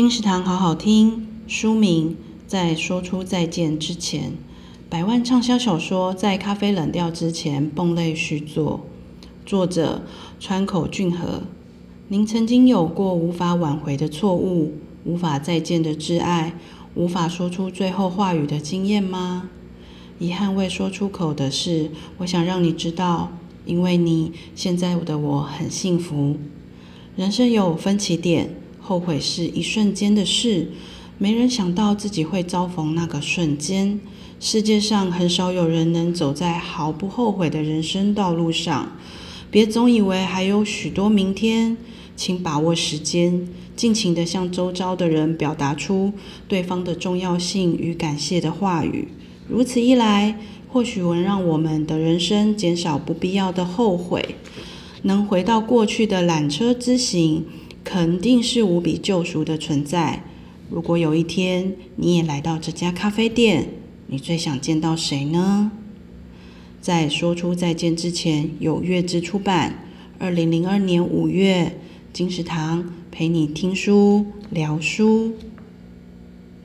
金石堂好好听，书名在说出再见之前，百万畅销小说在咖啡冷掉之前，蹦泪续作。作者川口俊和。您曾经有过无法挽回的错误，无法再见的挚爱，无法说出最后话语的经验吗？遗憾未说出口的事，我想让你知道，因为你现在的我很幸福。人生有分歧点，后悔是一瞬间的事，没人想到自己会遭逢那个瞬间。世界上很少有人能走在毫不后悔的人生道路上。别总以为还有许多明天，请把握时间，尽情地向周遭的人表达出对方的重要性与感谢的话语。如此一来，或许能让我们的人生减少不必要的后悔。能回到过去的缆车之行，肯定是无比救赎的存在。如果有一天你也来到这家咖啡店，你最想见到谁呢？在说出再见之前，有月之出版，二零零二年五月，金石堂陪你听书聊书。